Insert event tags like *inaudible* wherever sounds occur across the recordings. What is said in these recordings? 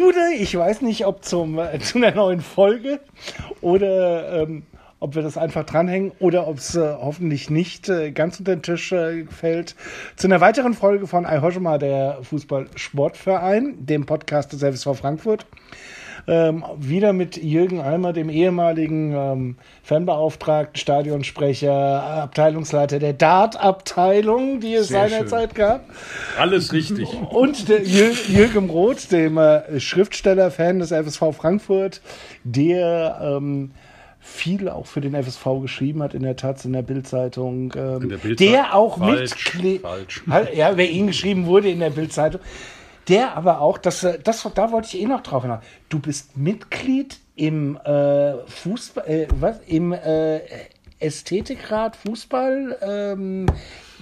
Gude. Ich weiß nicht, ob zum, äh, zu einer neuen Folge oder ähm, ob wir das einfach dranhängen oder ob es äh, hoffentlich nicht äh, ganz unter den Tisch äh, fällt. Zu einer weiteren Folge von Eihoschema, der Fußball-Sportverein, dem Podcast des FSV Frankfurt. Ähm, wieder mit Jürgen Almer, dem ehemaligen ähm, Fanbeauftragten, Stadionsprecher, Abteilungsleiter der Dart-Abteilung, die es Sehr seinerzeit schön. gab. Alles richtig. Und Jürgen Roth, dem äh, Schriftsteller-Fan des FSV Frankfurt, der ähm, viel auch für den FSV geschrieben hat in der Taz, in der Bildzeitung. Ähm, In der Bild- der auch Falsch, Mitglied. falsch. Ja, wer ihn geschrieben wurde in der Bildzeitung. Der aber auch, das, äh, das, da wollte ich eh noch drauf hinaus. Du bist Mitglied im äh, Fußball, äh, was, im äh, Ästhetikrat Fußball? Ähm,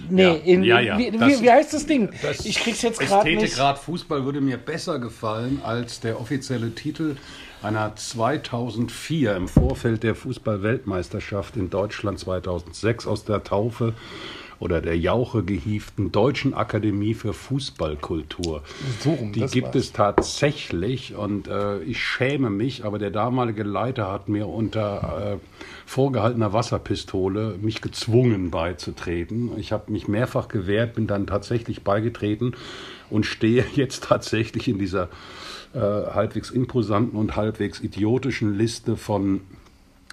nee, Ja, in, ja, ja. Wie, Das- wie, wie heißt das Ding? Das ich krieg's jetzt gerade nicht. Ästhetikrat Fußball würde mir besser gefallen als der offizielle Titel einer 2004 im Vorfeld der Fußball-Weltmeisterschaft in Deutschland 2006 aus der Taufe oder der Jauche gehieften Deutschen Akademie für Fußballkultur. So rum, Die gibt war's. es tatsächlich und äh, ich schäme mich, aber der damalige Leiter hat mir unter äh, vorgehaltener Wasserpistole mich gezwungen beizutreten. Ich habe mich mehrfach gewehrt, bin dann tatsächlich beigetreten und stehe *laughs* jetzt tatsächlich in dieser äh, halbwegs imposanten und halbwegs idiotischen Liste von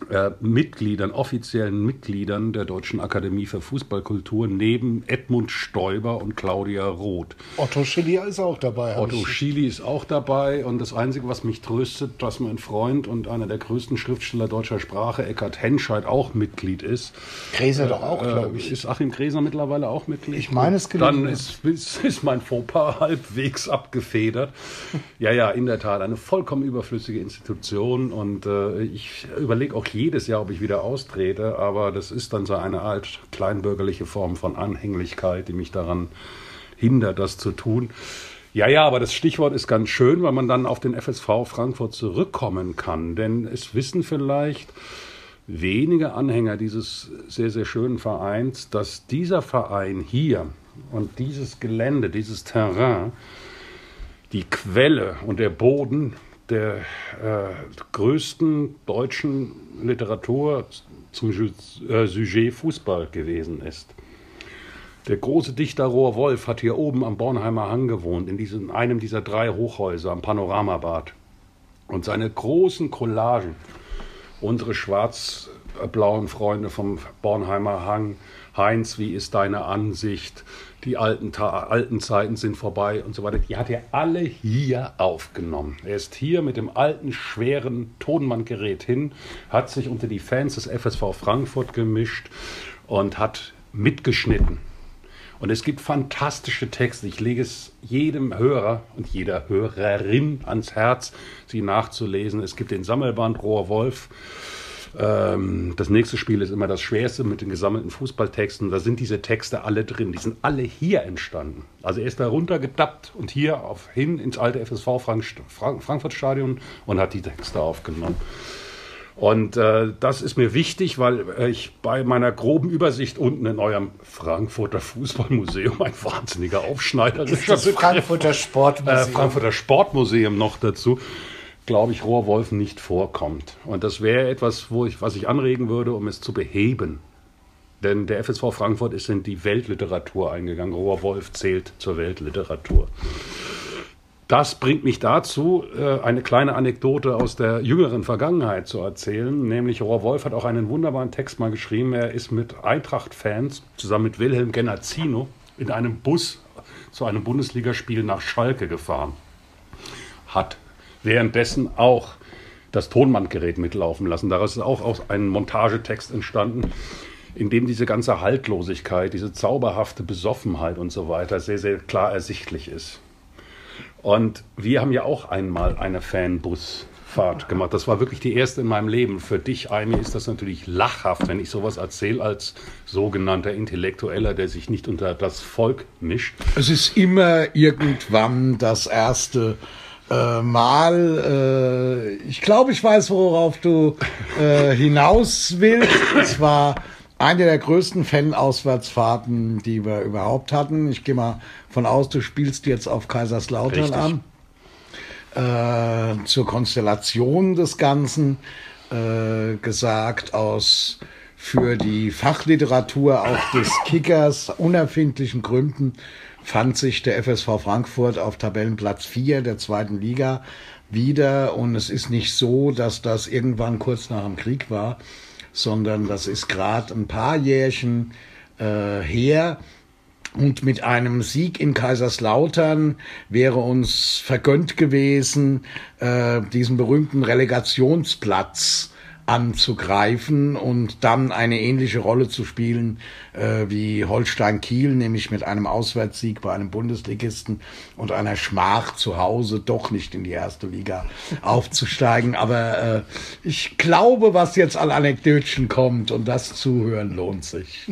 äh, Mitgliedern, offiziellen Mitgliedern der Deutschen Akademie für Fußballkultur neben Edmund Stoiber und Claudia Roth. Otto Schilly ist auch dabei. Otto Schily ist auch dabei und das Einzige, was mich tröstet, dass mein Freund und einer der größten Schriftsteller deutscher Sprache, Eckhard Henscheid, auch Mitglied ist. Gräser doch auch, glaube Äh, ich. Ist Achim Gräser mittlerweile auch Mitglied? Ich meine, es gelungen. Dann ist, ist, *laughs* ist mein Fauxpas halbwegs abgefedert. Ja, ja, in der Tat, eine vollkommen überflüssige Institution und äh, ich überlege auch jedes Jahr, ob ich wieder austrete, aber das ist dann so eine Art kleinbürgerliche Form von Anhänglichkeit, die mich daran hindert, das zu tun. Ja, ja, aber das Stichwort ist ganz schön, weil man dann auf den FSV Frankfurt zurückkommen kann. Denn es wissen vielleicht wenige Anhänger dieses sehr, sehr schönen Vereins, dass dieser Verein hier und dieses Gelände, dieses Terrain, die Quelle und der Boden der äh, größten deutschen Literatur zum Ju- äh, Sujet Fußball gewesen ist. Der große Dichter Rohr Wolf hat hier oben am Bornheimer Hang gewohnt, in diesem, einem dieser drei Hochhäuser am Panoramabad. Und seine großen Collagen, unsere schwarz-blauen Freunde vom Bornheimer Hang, Heinz, wie ist deine Ansicht? Die alten, alten Zeiten sind vorbei und so weiter. Die hat er alle hier aufgenommen. Er ist hier mit dem alten, schweren Tonbandgerät hin, hat sich unter die Fans des FSV Frankfurt gemischt und hat mitgeschnitten. Und es gibt fantastische Texte. Ich lege es jedem Hörer und jeder Hörerin ans Herz, sie nachzulesen. Es gibt den Sammelband Rohr Wolf. Ähm, das nächste Spiel ist immer das schwerste mit den gesammelten Fußballtexten. Da sind diese Texte alle drin. Die sind alle hier entstanden. Also er ist da runtergedappt und hier auf, hin ins alte FSV Frank Frank Frankfurt Stadion und hat die Texte aufgenommen. Und äh, das ist mir wichtig, weil äh, ich bei meiner groben Übersicht unten in eurem Frankfurter Fußballmuseum ein wahnsinniger aufschneiderischer Das Frankfurter äh, Sportmuseum. Frankfurter Sportmuseum noch dazu, glaube ich, Rohrwolf nicht vorkommt. Und das wäre etwas, wo ich, was ich anregen würde, um es zu beheben. Denn der FSV Frankfurt ist in die Weltliteratur eingegangen. Rohrwolf zählt zur Weltliteratur. Das bringt mich dazu, äh, eine kleine Anekdote aus der jüngeren Vergangenheit zu erzählen. Nämlich Rohr Wolf hat auch einen wunderbaren Text mal geschrieben. Er ist mit Eintracht-Fans zusammen mit Wilhelm Genazzino in einem Bus zu einem Bundesligaspiel nach Schalke gefahren. Hat währenddessen auch das Tonbandgerät mitlaufen lassen. Daraus ist auch ein Montagetext entstanden, in dem diese ganze Haltlosigkeit, diese zauberhafte Besoffenheit und so weiter sehr, sehr klar ersichtlich ist. Und wir haben ja auch einmal eine Fanbusfahrt gemacht. Das war wirklich die erste in meinem Leben. Für dich, Aimi, ist das natürlich lachhaft, wenn ich sowas erzähle als sogenannter Intellektueller, der sich nicht unter das Volk mischt. Es ist immer irgendwann das erste äh, Mal. Äh, ich glaube, ich weiß, worauf du äh, hinaus willst. Es war eine der größten Fan-Auswärtsfahrten, die wir überhaupt hatten. Ich gehe mal von aus, du spielst jetzt auf Kaiserslautern Richtig. an. äh, zur Konstellation des Ganzen äh, gesagt, aus für die Fachliteratur auch des Kickers unerfindlichen Gründen fand sich der FSV Frankfurt auf Tabellenplatz 4 der zweiten Liga wieder. Und es ist nicht so, dass das irgendwann kurz nach dem Krieg war, sondern das ist gerade ein paar Jährchen äh, her. Und mit einem Sieg in Kaiserslautern wäre uns vergönnt gewesen, äh, diesen berühmten Relegationsplatz anzugreifen und dann eine ähnliche Rolle zu spielen äh, wie Holstein Kiel, nämlich mit einem Auswärtssieg bei einem Bundesligisten und einer Schmach zu Hause doch nicht in die erste Liga *laughs* aufzusteigen. Aber äh, ich glaube, was jetzt an Anekdötchen kommt und das Zuhören lohnt sich.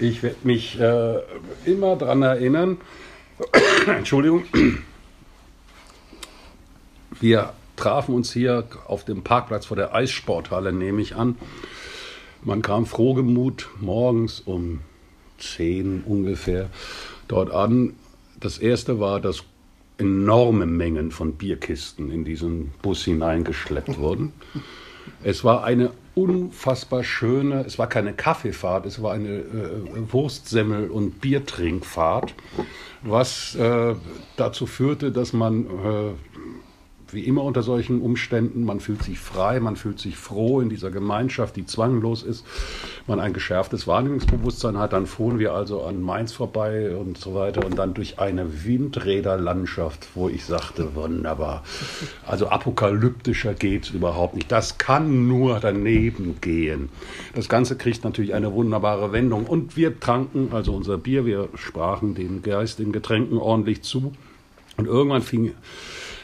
Ich werde mich äh, immer daran erinnern, *coughs* Entschuldigung, wir trafen uns hier auf dem Parkplatz vor der Eissporthalle, nehme ich an. Man kam frohgemut morgens um 10 ungefähr dort an. Das erste war, dass enorme Mengen von Bierkisten in diesen Bus hineingeschleppt wurden. Es war eine unfassbar schöne, es war keine Kaffeefahrt, es war eine äh, Wurstsemmel- und Biertrinkfahrt, was äh, dazu führte, dass man äh, wie immer unter solchen Umständen. Man fühlt sich frei, man fühlt sich froh in dieser Gemeinschaft, die zwanglos ist. Man ein geschärftes Wahrnehmungsbewusstsein hat. Dann fuhren wir also an Mainz vorbei und so weiter und dann durch eine Windräderlandschaft, wo ich sagte, wunderbar. Also apokalyptischer geht es überhaupt nicht. Das kann nur daneben gehen. Das Ganze kriegt natürlich eine wunderbare Wendung. Und wir tranken also unser Bier, wir sprachen den Geist in Getränken ordentlich zu. Und irgendwann fing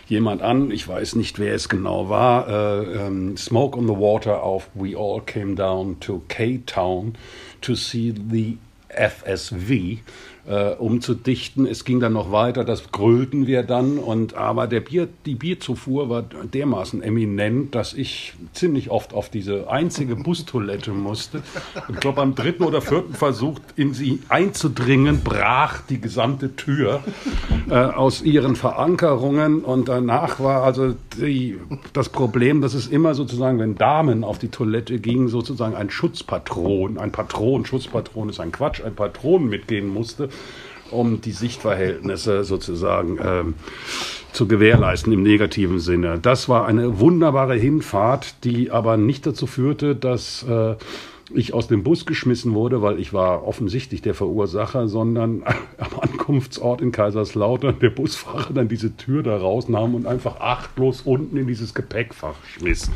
jemand an, ich weiß nicht, wer es genau war, äh, ähm, Smoke on the Water auf We All Came Down to K-Town to see the FSV äh, umzudichten. Es ging dann noch weiter, das grölten wir dann. Und aber der Bier, die Bierzufuhr war dermaßen eminent, dass ich ziemlich oft auf diese einzige Bustoilette musste. Ich glaube, beim dritten oder vierten Versuch, in sie einzudringen, brach die gesamte Tür äh, aus ihren Verankerungen. Und danach war also die, das Problem, dass es immer sozusagen, wenn Damen auf die Toilette gingen, sozusagen ein Schutzpatron, ein Patron, Schutzpatron ist ein Quatsch, ein Patron mitgehen musste um die Sichtverhältnisse sozusagen ähm, zu gewährleisten im negativen Sinne. Das war eine wunderbare Hinfahrt, die aber nicht dazu führte, dass äh, ich aus dem Bus geschmissen wurde, weil ich war offensichtlich der Verursacher, sondern *laughs* am Ankunftsort in Kaiserslautern der Busfahrer dann diese Tür da rausnahm und einfach achtlos unten in dieses Gepäckfach schmiss.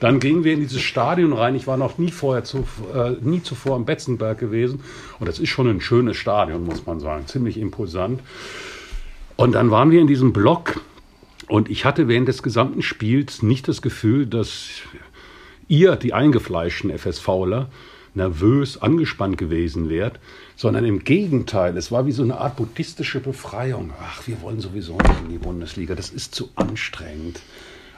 Dann gingen wir in dieses Stadion rein. Ich war noch nie vorher zu, äh, nie zuvor am Betzenberg gewesen und das ist schon ein schönes Stadion, muss man sagen, ziemlich imposant. Und dann waren wir in diesem Block und ich hatte während des gesamten Spiels nicht das Gefühl, dass ihr, die eingefleischten FSVler, nervös, angespannt gewesen wärt, sondern im Gegenteil, es war wie so eine Art buddhistische Befreiung. Ach, wir wollen sowieso nicht in die Bundesliga, das ist zu anstrengend.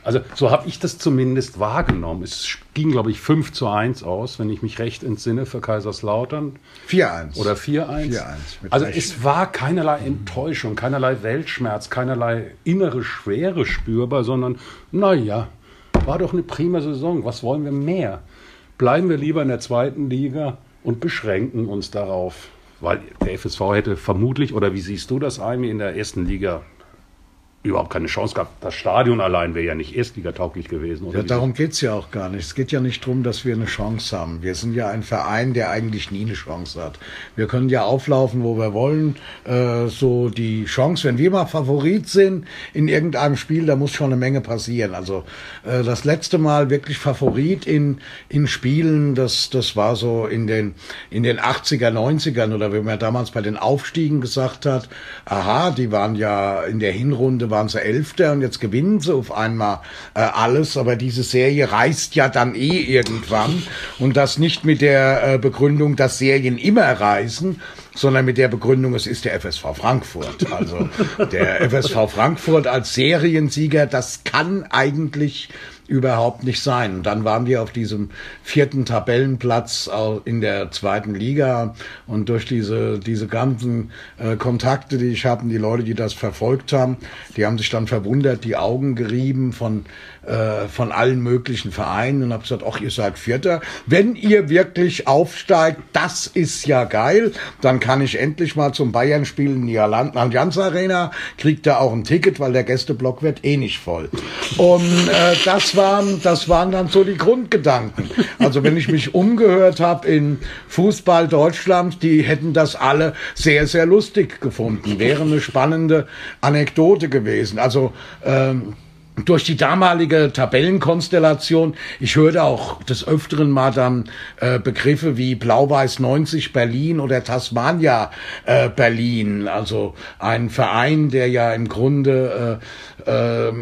Also so habe ich das zumindest wahrgenommen. Es ging, glaube ich, 5 zu 1 aus, wenn ich mich recht entsinne, für Kaiserslautern. 4-1. Oder 4-1. Also Recht. es war keinerlei Enttäuschung, keinerlei Weltschmerz, keinerlei innere Schwere spürbar, sondern naja, war doch eine prima Saison. Was wollen wir mehr? Bleiben wir lieber in der zweiten Liga und beschränken uns darauf. Weil der FSV hätte vermutlich, oder wie siehst du das, Aimi, in der ersten Liga überhaupt keine Chance gehabt. Das Stadion allein wäre ja nicht erstligatauglich gewesen. Oder ja, darum geht's ja auch gar nicht. Es geht ja nicht darum, dass wir eine Chance haben. Wir sind ja ein Verein, der eigentlich nie eine Chance hat. Wir können ja auflaufen, wo wir wollen. Äh, so die Chance, wenn wir mal Favorit sind in irgendeinem Spiel, da muss schon eine Menge passieren. Also äh, das letzte Mal wirklich Favorit in, in Spielen, das, das war so in den, in den 80er, 90ern oder wie man damals bei den Aufstiegen gesagt hat, aha, die waren ja in der Hinrunde waren sie Elfter und jetzt gewinnen sie auf einmal äh, alles. Aber diese Serie reißt ja dann eh irgendwann. Und das nicht mit der äh, Begründung, dass Serien immer reißen, sondern mit der Begründung, es ist der FSV Frankfurt. Also der FSV Frankfurt als Seriensieger, das kann eigentlich überhaupt nicht sein. Und dann waren wir auf diesem vierten Tabellenplatz in der zweiten Liga und durch diese, diese ganzen äh, Kontakte, die ich habe, die Leute, die das verfolgt haben, die haben sich dann verwundert, die Augen gerieben von äh, von allen möglichen Vereinen und habe gesagt, ach, ihr seid Vierter. Wenn ihr wirklich aufsteigt, das ist ja geil, dann kann ich endlich mal zum Bayern-Spiel in die Allianz Arena, kriegt da auch ein Ticket, weil der Gästeblock wird eh nicht voll. Und äh, das, waren, das waren dann so die Grundgedanken. Also wenn ich mich umgehört habe in Fußball Deutschland, die hätten das alle sehr, sehr lustig gefunden. Wäre eine spannende Anekdote gewesen. Also ähm, durch die damalige Tabellenkonstellation, ich hörte auch des Öfteren mal dann äh, Begriffe wie Blau-Weiß 90 Berlin oder Tasmania äh, Berlin, also ein Verein, der ja im Grunde äh, äh,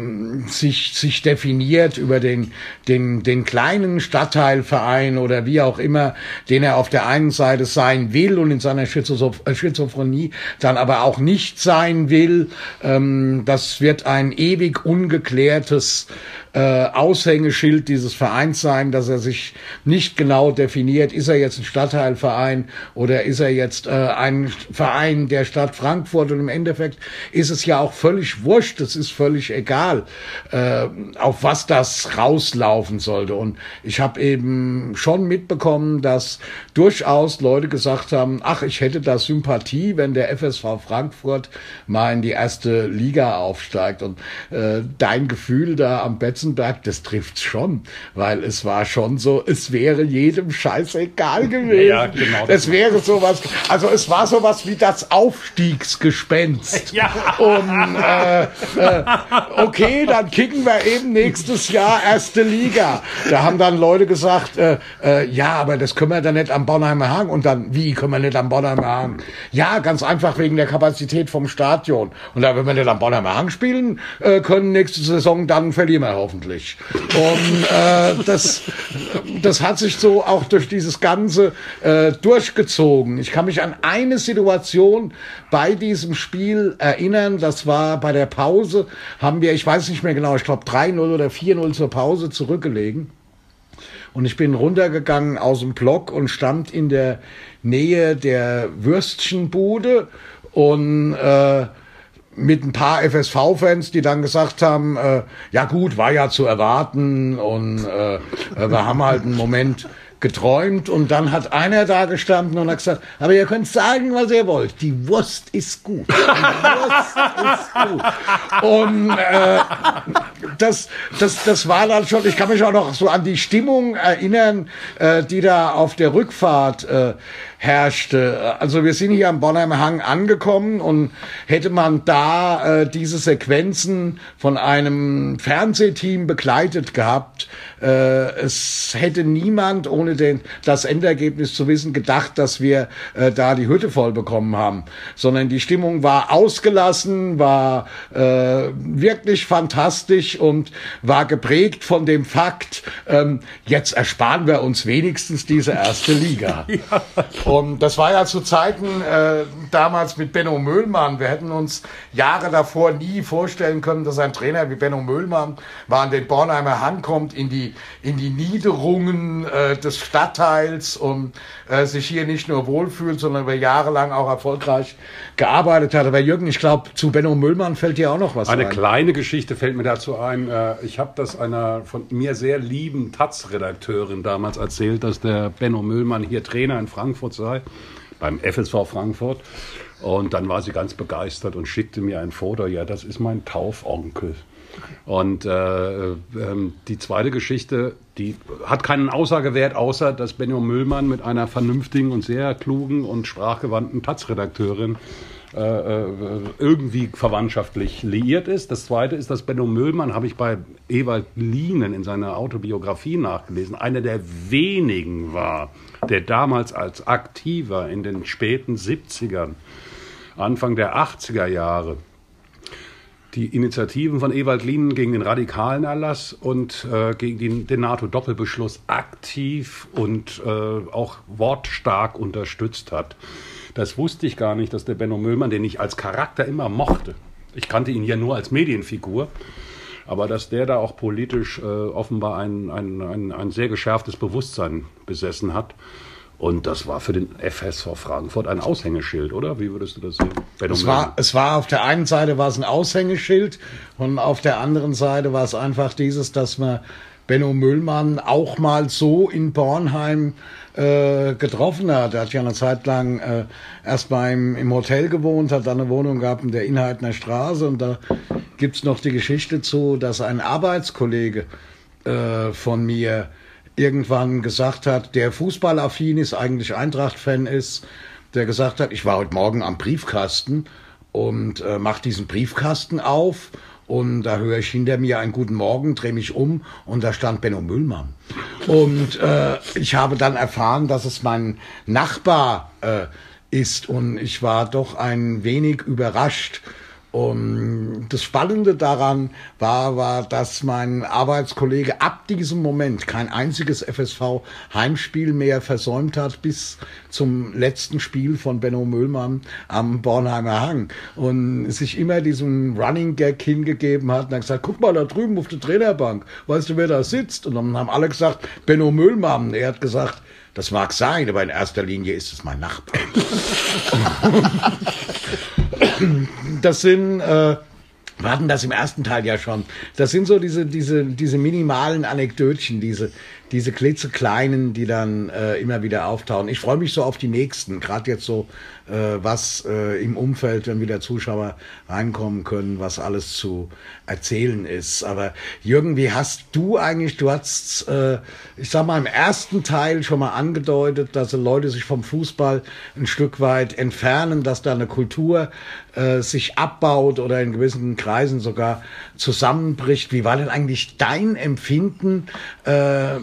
sich, sich definiert über den, den, den kleinen Stadtteilverein oder wie auch immer, den er auf der einen Seite sein will und in seiner äh, Schizophrenie dann aber auch nicht sein will. Ähm, das wird ein ewig ungeklärtes äh, Aushängeschild dieses Vereins sein, dass er sich nicht genau definiert, ist er jetzt ein Stadtteilverein oder ist er jetzt äh, ein Verein der Stadt Frankfurt und im Endeffekt ist es ja auch völlig wurscht, es ist völlig egal, äh, auf was das rauslaufen sollte. Und ich habe eben schon mitbekommen, dass durchaus Leute gesagt haben, ach, ich hätte da Sympathie, wenn der FSV Frankfurt mal in die erste Liga aufsteigt. Und äh, dein Gefühl da am Bett Schützenberg, das trifft schon, weil es war schon so, es wäre jedem scheißegal gewesen. Ja, genau. Es wäre sowas, also es war sowas wie das Aufstiegsgespenst. *laughs* Ja. Und äh, äh, okay, dann kicken wir eben nächstes Jahr erste Liga. Da haben dann Leute gesagt, äh, äh, ja, aber das können wir dann nicht am Bornheimer Hang. Und dann, wie können wir nicht am Bornheimer Hang? Ja, ganz einfach wegen der Kapazität vom Stadion. Und da, wenn wir nicht am Bornheimer Hang spielen äh, können nächste Saison, dann verlieren wir hoffentlich. Und äh, das, das hat sich so auch durch dieses Ganze äh, durchgezogen. Ich kann mich an eine Situation bei diesem Spiel erinnern, das war bei der Pause, haben wir, ich weiß nicht mehr genau, ich glaube 3-0 oder 4-0 zur Pause zurückgelegen. Und ich bin runtergegangen aus dem Block und stand in der Nähe der Würstchenbude und äh, mit ein paar FSV-Fans, die dann gesagt haben, äh, ja gut, war ja zu erwarten und äh, wir haben halt einen Moment geträumt und dann hat einer da gestanden und hat gesagt, aber ihr könnt sagen, was ihr wollt. Die Wurst ist gut. Die Wurst ist gut. Und äh, das, das, das war dann schon, ich kann mich auch noch so an die Stimmung erinnern, äh, die da auf der Rückfahrt äh, herrschte. Also wir sind hier am Bonheimer Hang angekommen und hätte man da äh, diese Sequenzen von einem Fernsehteam begleitet gehabt, es hätte niemand, ohne den, das Endergebnis zu wissen, gedacht, dass wir äh, da die Hütte voll bekommen haben, sondern die Stimmung war ausgelassen, war äh, wirklich fantastisch und war geprägt von dem Fakt, ähm, jetzt ersparen wir uns wenigstens diese erste Liga. *laughs* ja. Und das war ja zu Zeiten äh, damals mit Benno Möhlmann. Wir hätten uns Jahre davor nie vorstellen können, dass ein Trainer wie Benno Möhlmann mal an den Bornheimer Hang kommt, in die in die Niederungen äh, des Stadtteils und äh, sich hier nicht nur wohlfühlt, sondern über Jahre lang auch erfolgreich gearbeitet hat. Aber Jürgen, ich glaube, zu Benno Müllmann fällt dir auch noch was Eine ein. Eine kleine Geschichte fällt mir dazu ein. Äh, ich habe das einer von mir sehr lieben Taz-Redakteurin damals erzählt, dass der Benno Müllmann hier Trainer in Frankfurt sei, beim FSV Frankfurt. Und dann war sie ganz begeistert und schickte mir ein Foto. Ja, das ist mein Taufonkel. Und äh, äh, die zweite Geschichte, die hat keinen Aussagewert, außer dass Benno Müllmann mit einer vernünftigen und sehr klugen und sprachgewandten Taz-Redakteurin äh, äh, irgendwie verwandtschaftlich liiert ist. Das zweite ist, dass Benno Müllmann, habe ich bei Ewald Lienen in seiner Autobiografie nachgelesen, einer der wenigen war, der damals als Aktiver in den späten 70ern, Anfang der 80er Jahre die Initiativen von Ewald Lienen gegen den radikalen Erlass und äh, gegen den, den NATO-Doppelbeschluss aktiv und äh, auch wortstark unterstützt hat. Das wusste ich gar nicht, dass der Benno Müllmann, den ich als Charakter immer mochte, ich kannte ihn ja nur als Medienfigur, aber dass der da auch politisch äh, offenbar ein, ein, ein, ein sehr geschärftes Bewusstsein besessen hat. Und das war für den FSV Frankfurt ein Aushängeschild, oder? Wie würdest du das sehen? Es war, es war auf der einen Seite war es ein Aushängeschild und auf der anderen Seite war es einfach dieses, dass man Benno Müllmann auch mal so in Bornheim äh, getroffen hat. Er hat ja eine Zeit lang äh, erst mal im, im Hotel gewohnt, hat dann eine Wohnung gehabt in der Inhaltner Straße und da gibt's noch die Geschichte zu, dass ein Arbeitskollege äh, von mir irgendwann gesagt hat, der fußballaffin ist, eigentlich Eintracht-Fan ist, der gesagt hat, ich war heute Morgen am Briefkasten und äh, mach diesen Briefkasten auf und da höre ich hinter mir einen guten Morgen, drehe mich um und da stand Benno Müllmann. Und äh, ich habe dann erfahren, dass es mein Nachbar äh, ist und ich war doch ein wenig überrascht, und das Spannende daran war, war, dass mein Arbeitskollege ab diesem Moment kein einziges FSV-Heimspiel mehr versäumt hat bis zum letzten Spiel von Benno Müllmann am Bornheimer Hang und sich immer diesen Running Gag hingegeben hat und hat gesagt, guck mal da drüben auf der Trainerbank, weißt du, wer da sitzt? Und dann haben alle gesagt, Benno Müllmann. Er hat gesagt, das mag sein, aber in erster Linie ist es mein Nachbar. *laughs* *clears throat* das sind, äh, wir hatten das im ersten Teil ja schon. Das sind so diese, diese, diese minimalen Anekdötchen, diese, diese klitzekleinen, die dann äh, immer wieder auftauchen. Ich freue mich so auf die nächsten, gerade jetzt so, äh, was äh, im Umfeld, wenn wieder Zuschauer reinkommen können, was alles zu erzählen ist. Aber Jürgen, wie hast du eigentlich, du hast, äh, ich sag mal, im ersten Teil schon mal angedeutet, dass Leute sich vom Fußball ein Stück weit entfernen, dass da eine Kultur äh, sich abbaut oder in gewissen Kreisen sogar zusammenbricht. Wie war denn eigentlich dein Empfinden äh,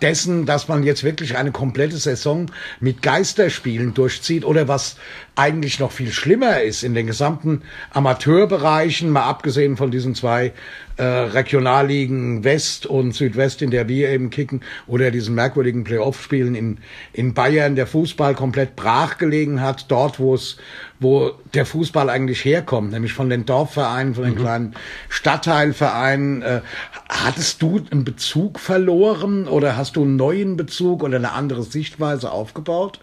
dessen, dass man jetzt wirklich eine komplette Saison mit Geisterspielen durchzieht oder was eigentlich noch viel schlimmer ist in den gesamten Amateurbereichen, mal abgesehen von diesen zwei äh, Regionalligen West und Südwest, in der wir eben kicken, oder diesen merkwürdigen Playoff-Spielen in, in Bayern, der Fußball komplett brachgelegen hat, dort, wo es, wo der Fußball eigentlich herkommt, nämlich von den Dorfvereinen, von den mhm. kleinen Stadtteilvereinen. Äh, hattest du einen Bezug verloren oder hast du einen neuen Bezug oder eine andere Sichtweise aufgebaut?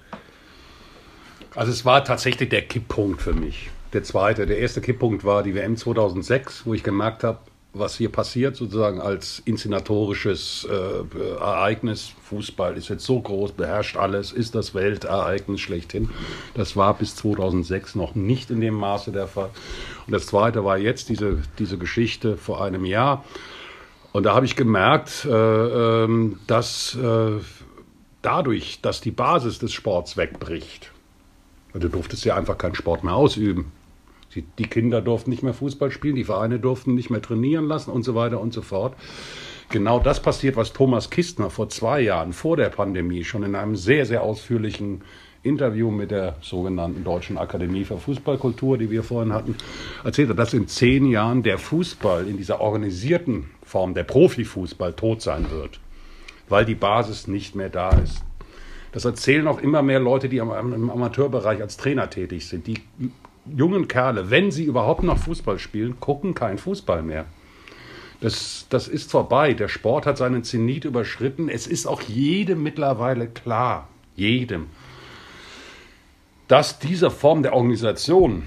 Also es war tatsächlich der Kipppunkt für mich. Der zweite, der erste Kipppunkt war die WM 2006, wo ich gemerkt habe, was hier passiert, sozusagen als inszenatorisches äh, Ereignis. Fußball ist jetzt so groß, beherrscht alles, ist das Weltereignis schlechthin. Das war bis 2006 noch nicht in dem Maße der Fall. Und das zweite war jetzt diese, diese Geschichte vor einem Jahr. Und da habe ich gemerkt, äh, äh, dass dadurch, dass die Basis des Sports wegbricht, Du durftest ja einfach keinen Sport mehr ausüben. Die, die, Kinder durften nicht mehr Fußball spielen, die Vereine durften nicht mehr trainieren lassen und so weiter und so fort. Genau das passiert, was Thomas Kistner vor zwei Jahren, vor der Pandemie, schon in einem sehr, sehr ausführlichen Interview mit der sogenannten Deutschen Akademie für Fußballkultur, die wir vorhin hatten, erzählt hat, dass in zehn Jahren der Fußball in dieser organisierten Form, der Profifußball, tot sein wird, weil die Basis nicht mehr da ist. Das erzählen auch immer mehr Leute, die im Amateurbereich als Trainer tätig sind. Die jungen Kerle, wenn sie überhaupt noch Fußball spielen, gucken keinen Fußball mehr. Das, das ist vorbei. Der Sport hat seinen Zenit überschritten. Es ist auch jedem mittlerweile klar, jedem, dass diese Form der Organisation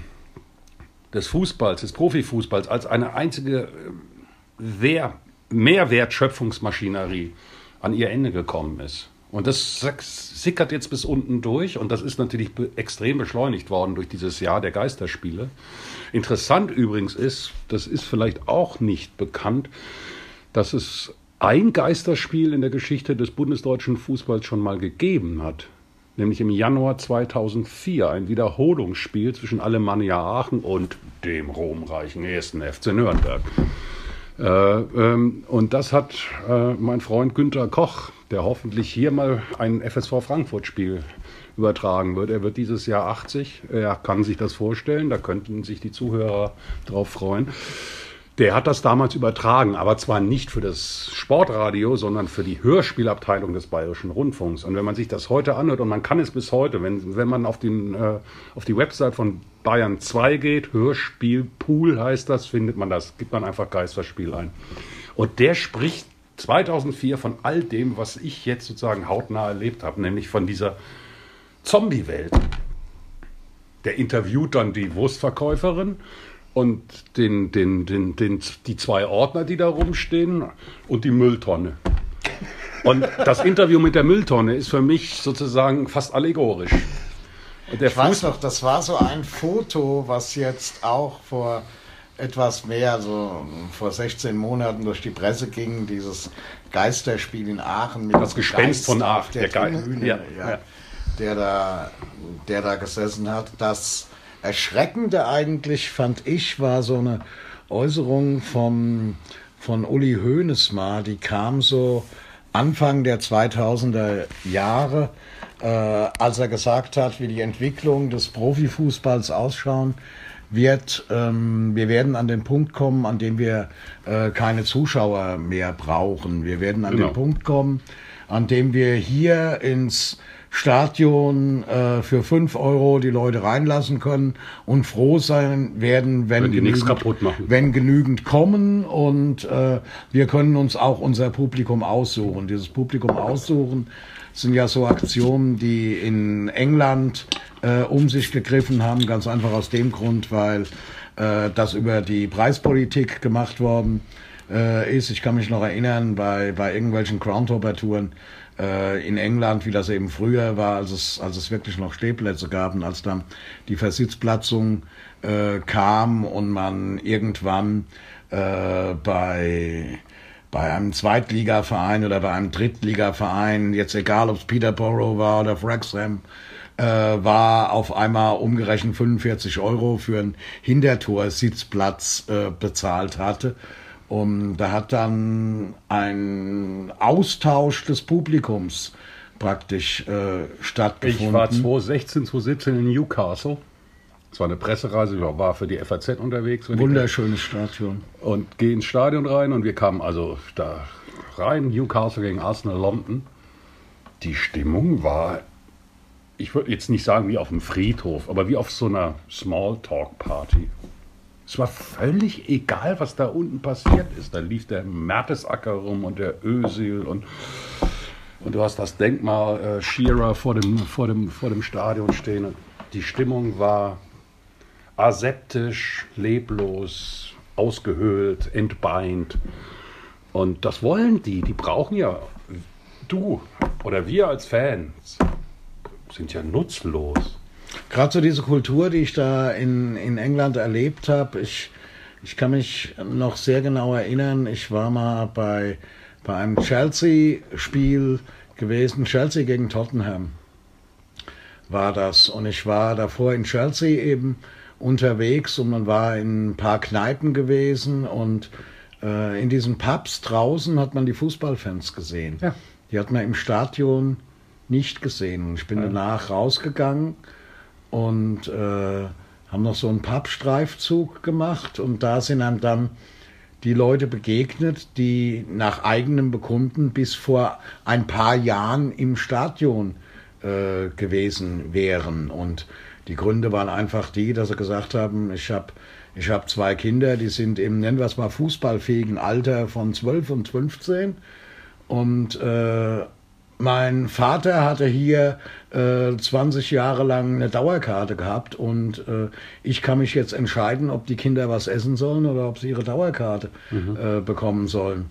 des Fußballs, des Profifußballs als eine einzige äh, Mehrwertschöpfungsmaschinerie an ihr Ende gekommen ist. Und das sickert jetzt bis unten durch und das ist natürlich extrem beschleunigt worden durch dieses Jahr der Geisterspiele. Interessant übrigens ist, das ist vielleicht auch nicht bekannt, dass es ein Geisterspiel in der Geschichte des bundesdeutschen Fußballs schon mal gegeben hat. Nämlich im Januar 2004 ein Wiederholungsspiel zwischen Alemannia Aachen und dem ruhmreichen ersten FC Nürnberg. Äh, ähm, und das hat äh, mein Freund Günter Koch der hoffentlich hier mal ein FSV Frankfurt-Spiel übertragen wird. Er wird dieses Jahr 80. Er kann sich das vorstellen. Da könnten sich die Zuhörer drauf freuen. Der hat das damals übertragen, aber zwar nicht für das Sportradio, sondern für die Hörspielabteilung des Bayerischen Rundfunks. Und wenn man sich das heute anhört, und man kann es bis heute, wenn, wenn man auf, den, äh, auf die Website von Bayern 2 geht, Hörspielpool heißt das, findet man das, gibt man einfach Geisterspiel ein. Und der spricht 2004 von all dem, was ich jetzt sozusagen hautnah erlebt habe, nämlich von dieser Zombie-Welt. Der interviewt dann die Wurstverkäuferin und den, den, den, den, die zwei Ordner, die da rumstehen und die Mülltonne. Und das Interview mit der Mülltonne ist für mich sozusagen fast allegorisch. Und der ich Fuß weiß noch, das war so ein Foto, was jetzt auch vor etwas mehr, so vor 16 Monaten durch die Presse ging, dieses Geisterspiel in Aachen mit das Gespenst Geist von Aachen, der, der Bühne, ja, ja, Der, da, der da gesessen hat. Das Erschreckende eigentlich, fand ich, war so eine Äußerung vom, von Uli Hoeneß mal, die kam so Anfang der 2000er Jahre, äh, als er gesagt hat, wie die Entwicklung des Profifußballs ausschauen wird, ähm, wir werden an den Punkt kommen, an dem wir äh, keine Zuschauer mehr brauchen. Wir werden an genau. den Punkt kommen, an dem wir hier ins Stadion äh, für fünf Euro die Leute reinlassen können und froh sein werden, wenn, wenn, genügend, wenn genügend kommen und äh, wir können uns auch unser Publikum aussuchen. Dieses Publikum aussuchen sind ja so Aktionen, die in England äh, um sich gegriffen haben, ganz einfach aus dem Grund, weil äh, das über die Preispolitik gemacht worden äh, ist. Ich kann mich noch erinnern, bei, bei irgendwelchen Groundhopper-Touren äh, in England, wie das eben früher war, als es, als es wirklich noch Stehplätze gab und als dann die Versitzplatzung äh, kam und man irgendwann äh, bei bei einem Zweitligaverein oder bei einem Drittligaverein, jetzt egal ob es Peterborough war oder Wrexham, äh, war auf einmal umgerechnet 45 Euro für einen Hintertorsitzplatz äh, bezahlt hatte. Und da hat dann ein Austausch des Publikums praktisch äh, stattgefunden. Ich war 2016, 2017 in Newcastle. Es war eine Pressereise, ich war für die FAZ unterwegs. Wunderschönes Stadion. Und gehe ins Stadion rein und wir kamen also da rein, Newcastle gegen Arsenal London. Die Stimmung war ich würde jetzt nicht sagen wie auf dem Friedhof, aber wie auf so einer Smalltalk-Party. Es war völlig egal, was da unten passiert ist. Da lief der Mertesacker rum und der Ösil und, und du hast das Denkmal äh, Shearer vor dem, vor, dem, vor dem Stadion stehen. Und die Stimmung war aseptisch, leblos, ausgehöhlt, entbeint. Und das wollen die. Die brauchen ja du oder wir als Fans sind ja nutzlos. Gerade so diese Kultur, die ich da in, in England erlebt habe, ich, ich kann mich noch sehr genau erinnern, ich war mal bei, bei einem Chelsea-Spiel gewesen, Chelsea gegen Tottenham war das. Und ich war davor in Chelsea eben unterwegs und man war in ein paar Kneipen gewesen und äh, in diesen Pubs draußen hat man die Fußballfans gesehen. Ja. Die hat man im Stadion nicht gesehen. Ich bin ja. danach rausgegangen und äh, haben noch so einen Pappstreifzug gemacht und da sind einem dann die Leute begegnet, die nach eigenem Bekunden bis vor ein paar Jahren im Stadion äh, gewesen wären. Und die Gründe waren einfach die, dass sie gesagt haben, ich habe ich hab zwei Kinder, die sind im, nennen wir es mal, fußballfähigen Alter von 12 und 15 und äh, mein Vater hatte hier äh, 20 Jahre lang eine Dauerkarte gehabt und äh, ich kann mich jetzt entscheiden, ob die Kinder was essen sollen oder ob sie ihre Dauerkarte mhm. äh, bekommen sollen.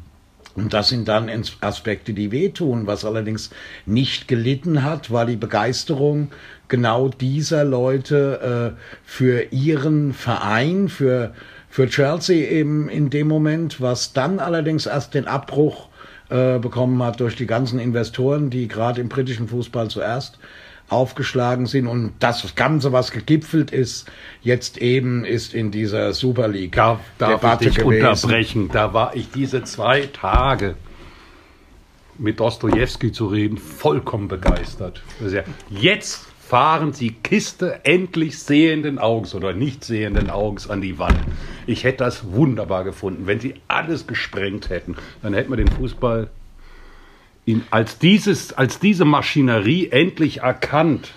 Und das sind dann Aspekte, die wehtun. Was allerdings nicht gelitten hat, war die Begeisterung genau dieser Leute äh, für ihren Verein, für, für Chelsea eben in dem Moment, was dann allerdings erst den Abbruch äh, bekommen hat durch die ganzen Investoren, die gerade im britischen Fußball zuerst aufgeschlagen sind und das Ganze, was gegipfelt ist, jetzt eben ist in dieser Super League darf, darf ich dich gewesen. unterbrechen. Da war ich diese zwei Tage mit Dostoevsky zu reden, vollkommen begeistert. Jetzt fahren die Kiste endlich sehenden Augens oder nicht sehenden Augens an die Wand. Ich hätte das wunderbar gefunden. Wenn sie alles gesprengt hätten, dann hätten wir den Fußball in, als, dieses, als diese Maschinerie endlich erkannt,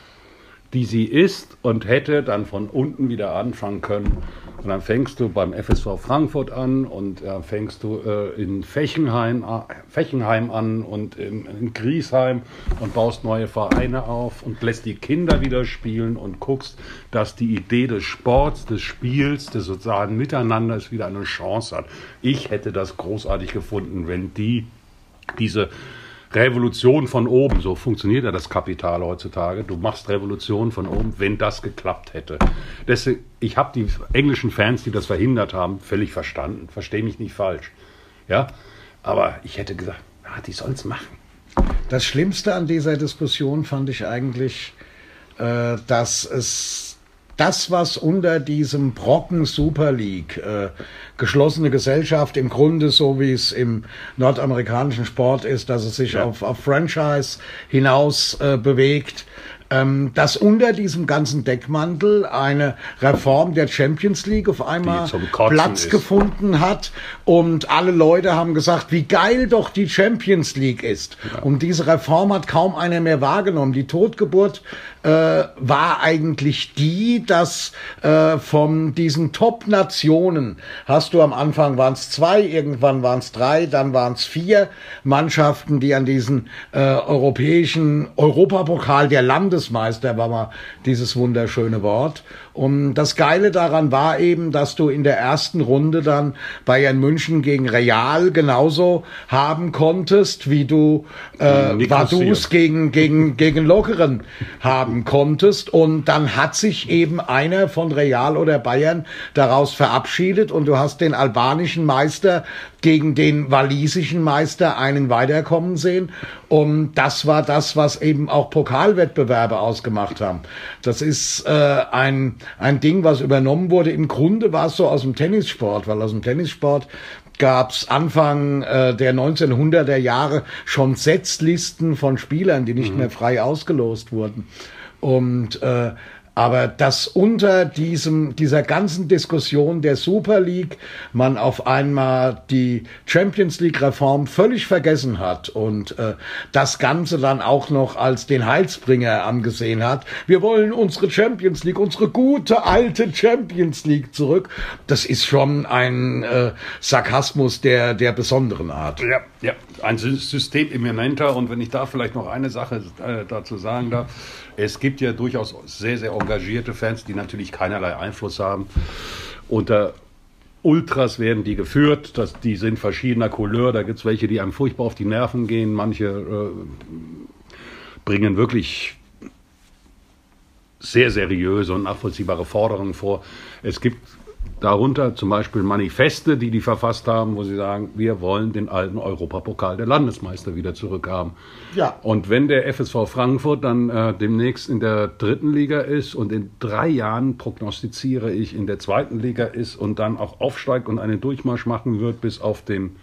die sie ist und hätte dann von unten wieder anfangen können. Und dann fängst du beim FSV Frankfurt an und äh, fängst du äh, in Fechenheim, äh, Fechenheim an und in, in Griesheim und baust neue Vereine auf und lässt die Kinder wieder spielen und guckst, dass die Idee des Sports, des Spiels, des sozialen Miteinanders wieder eine Chance hat. Ich hätte das großartig gefunden, wenn die diese Revolution von oben, so funktioniert ja das Kapital heutzutage. Du machst Revolution von oben, wenn das geklappt hätte. Deswegen, ich habe die englischen Fans, die das verhindert haben, völlig verstanden. Verstehe mich nicht falsch. Ja, aber ich hätte gesagt, na, die sollen es machen. Das Schlimmste an dieser Diskussion fand ich eigentlich, äh, dass es das, was unter diesem Brocken Super League, äh, geschlossene Gesellschaft, im Grunde so wie es im nordamerikanischen Sport ist, dass es sich ja. auf, auf Franchise hinaus äh, bewegt, dass unter diesem ganzen Deckmantel eine Reform der Champions League auf einmal Platz ist. gefunden hat und alle Leute haben gesagt, wie geil doch die Champions League ist. Ja. Und diese Reform hat kaum einer mehr wahrgenommen. Die Totgeburt äh, war eigentlich die, dass äh, von diesen Top-Nationen hast du am Anfang waren es zwei, irgendwann waren es drei, dann waren es vier Mannschaften, die an diesen äh, europäischen Europapokal der Landes Bundesmeister war mal dieses wunderschöne Wort. Und das Geile daran war eben, dass du in der ersten Runde dann Bayern München gegen Real genauso haben konntest, wie du äh, Vaduz gegen, gegen, gegen Lokeren haben konntest. Und dann hat sich eben einer von Real oder Bayern daraus verabschiedet und du hast den albanischen Meister gegen den walisischen Meister einen weiterkommen sehen. Und das war das, was eben auch Pokalwettbewerbe ausgemacht haben. Das ist äh, ein ein Ding, was übernommen wurde. Im Grunde war es so aus dem Tennissport, weil aus dem Tennissport gab's Anfang äh, der 1900er Jahre schon Setzlisten von Spielern, die nicht mhm. mehr frei ausgelost wurden. Und äh, aber dass unter diesem, dieser ganzen Diskussion der Super League man auf einmal die Champions League Reform völlig vergessen hat und äh, das Ganze dann auch noch als den Heilsbringer angesehen hat. Wir wollen unsere Champions League, unsere gute alte Champions League zurück. Das ist schon ein äh, Sarkasmus der, der besonderen Art. Ja, ja, ein System immanenter und wenn ich da vielleicht noch eine Sache äh, dazu sagen darf, es gibt ja durchaus sehr, sehr engagierte Fans, die natürlich keinerlei Einfluss haben. Unter Ultras werden die geführt, das, die sind verschiedener Couleur. Da gibt es welche, die einem furchtbar auf die Nerven gehen. Manche äh, bringen wirklich sehr seriöse und nachvollziehbare Forderungen vor. Es gibt Darunter zum Beispiel Manifeste, die die verfasst haben, wo sie sagen, wir wollen den alten Europapokal der Landesmeister wieder zurückhaben. Ja. Und wenn der FSV Frankfurt dann äh, demnächst in der dritten Liga ist und in drei Jahren prognostiziere ich in der zweiten Liga ist und dann auch aufsteigt und einen Durchmarsch machen wird bis auf den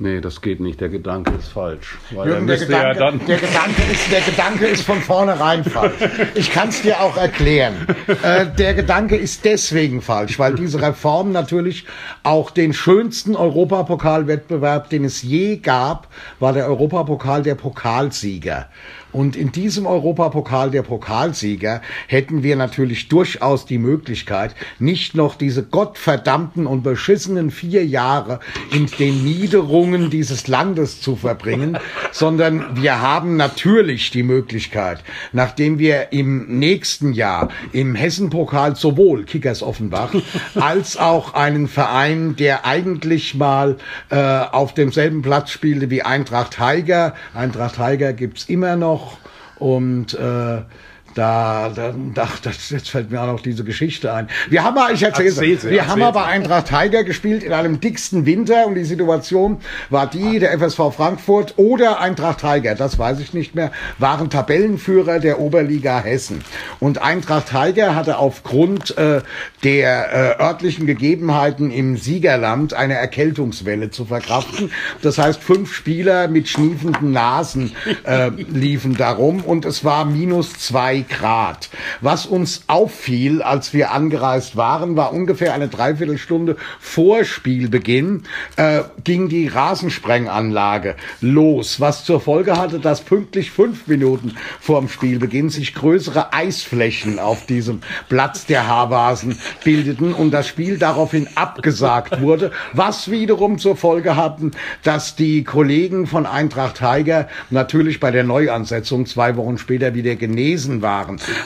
Nee, das geht nicht. Der Gedanke ist falsch. Jürgen, der, Gedanke, ja dann der, Gedanke ist, der Gedanke ist von vornherein falsch. Ich kann es dir auch erklären. Äh, der Gedanke ist deswegen falsch, weil diese Reform natürlich auch den schönsten Europapokalwettbewerb, den es je gab, war der Europapokal der Pokalsieger. Und in diesem Europapokal der Pokalsieger hätten wir natürlich durchaus die Möglichkeit, nicht noch diese gottverdammten und beschissenen vier Jahre in den Niederungen dieses Landes zu verbringen, *laughs* sondern wir haben natürlich die Möglichkeit, nachdem wir im nächsten Jahr im Hessenpokal sowohl Kickers Offenbach *laughs* als auch einen Verein, der eigentlich mal äh, auf demselben Platz spielte wie Eintracht Heiger. Eintracht Heiger gibt's immer noch noch und äh, da, da, da, das, jetzt fällt mir auch noch diese Geschichte ein. Wir haben mal, ich erzähle es, wir haben aber Eintracht Tiger gespielt in einem dicksten Winter und die Situation war die, der FSV Frankfurt oder Eintracht Tiger, das weiß ich nicht mehr, waren Tabellenführer der Oberliga Hessen. Und Eintracht Tiger hatte aufgrund äh, der äh, örtlichen Gegebenheiten im Siegerland eine Erkältungswelle zu verkraften. Das heißt, fünf Spieler mit schniefenden Nasen äh, liefen darum und es war minus zwei drei Grad. Was uns auffiel, als wir angereist waren, war ungefähr eine Dreiviertelstunde vor Spielbeginn, äh, ging die Rasensprenganlage los, was zur Folge hatte, dass pünktlich fünf Minuten vorm Spielbeginn sich größere Eisflächen auf diesem Platz der Haarvasen bildeten und das Spiel daraufhin abgesagt wurde, was wiederum zur Folge hatten, dass die Kollegen von Eintracht Tiger natürlich bei der Neuansetzung zwei Wochen später wieder genesen waren.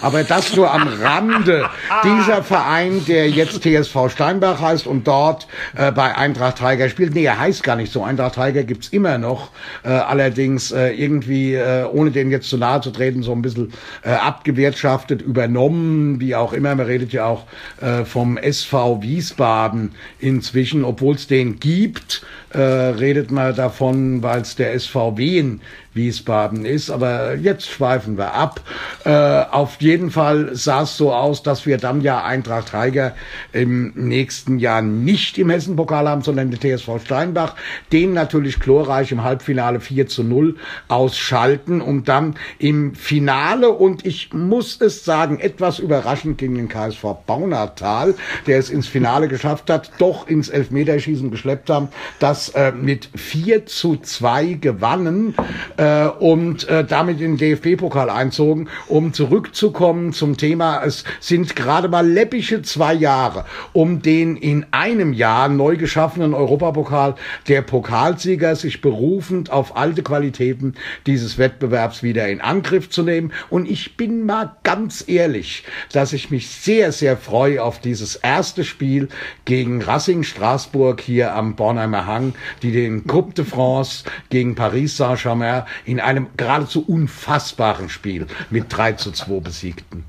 Aber das nur am Rande. Dieser Verein, der jetzt TSV Steinbach heißt und dort äh, bei Eintracht Tiger spielt. Nee, er heißt gar nicht so. Eintracht Tiger gibt's immer noch. Äh, allerdings äh, irgendwie, äh, ohne den jetzt zu nahe zu treten, so ein bisschen äh, abgewirtschaftet, übernommen, wie auch immer. Man redet ja auch äh, vom SV Wiesbaden inzwischen, obwohl es den gibt, äh, redet man davon, weil es der SVW in Wiesbaden ist. Aber jetzt schweifen wir ab. Äh, auf jeden Fall sah es so aus, dass wir dann ja Eintracht Tiger im nächsten Jahr nicht im Hessenpokal haben, sondern den TSV Steinbach. Den natürlich glorreich im Halbfinale 4 zu 0 ausschalten und dann im Finale und ich muss es sagen, etwas überraschend gegen den KSV Baunatal, der es ins Finale geschafft hat, doch ins Elfmeterschießen geschleppt haben, das äh, mit 4 zu 2 gewannen äh, und äh, damit in den DFB-Pokal einzogen. Um zurückzukommen zum Thema, es sind gerade mal läppische zwei Jahre, um den in einem Jahr neu geschaffenen Europapokal der Pokalsieger sich berufend auf alte Qualitäten dieses Wettbewerbs wieder in Angriff zu nehmen. Und ich bin mal ganz ehrlich, dass ich mich sehr, sehr freue auf dieses erste Spiel gegen Racing Straßburg hier am Bornheimer Hang, die den Coupe de France gegen Paris Saint-Germain in einem geradezu unfassbaren Spiel mit 3 zu 2 besiegten.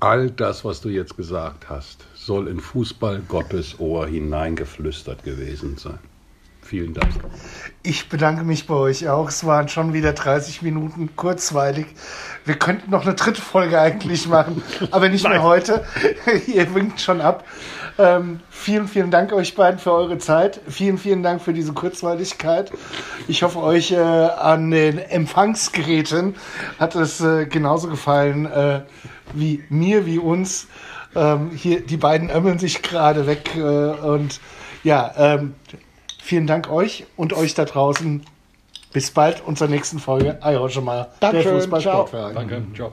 All das, was du jetzt gesagt hast, soll in Fußball Gottes Ohr hineingeflüstert gewesen sein. Vielen Dank. Ich bedanke mich bei euch auch. Es waren schon wieder 30 Minuten kurzweilig. Wir könnten noch eine dritte Folge eigentlich machen, *laughs* aber nicht mehr heute. *laughs* Ihr winkt schon ab. Ähm, vielen, vielen Dank euch beiden für eure Zeit. Vielen, vielen Dank für diese Kurzweiligkeit. Ich hoffe, euch äh, an den Empfangsgeräten hat es äh, genauso gefallen äh, wie mir, wie uns. Ähm, hier, die beiden ömmeln sich gerade weg äh, und ja, ähm, Vielen Dank euch und euch da draußen. Bis bald, unserer nächsten Folge. Ayo, schon mal. Dankeschön, der Fußball ciao. Danke. Ciao.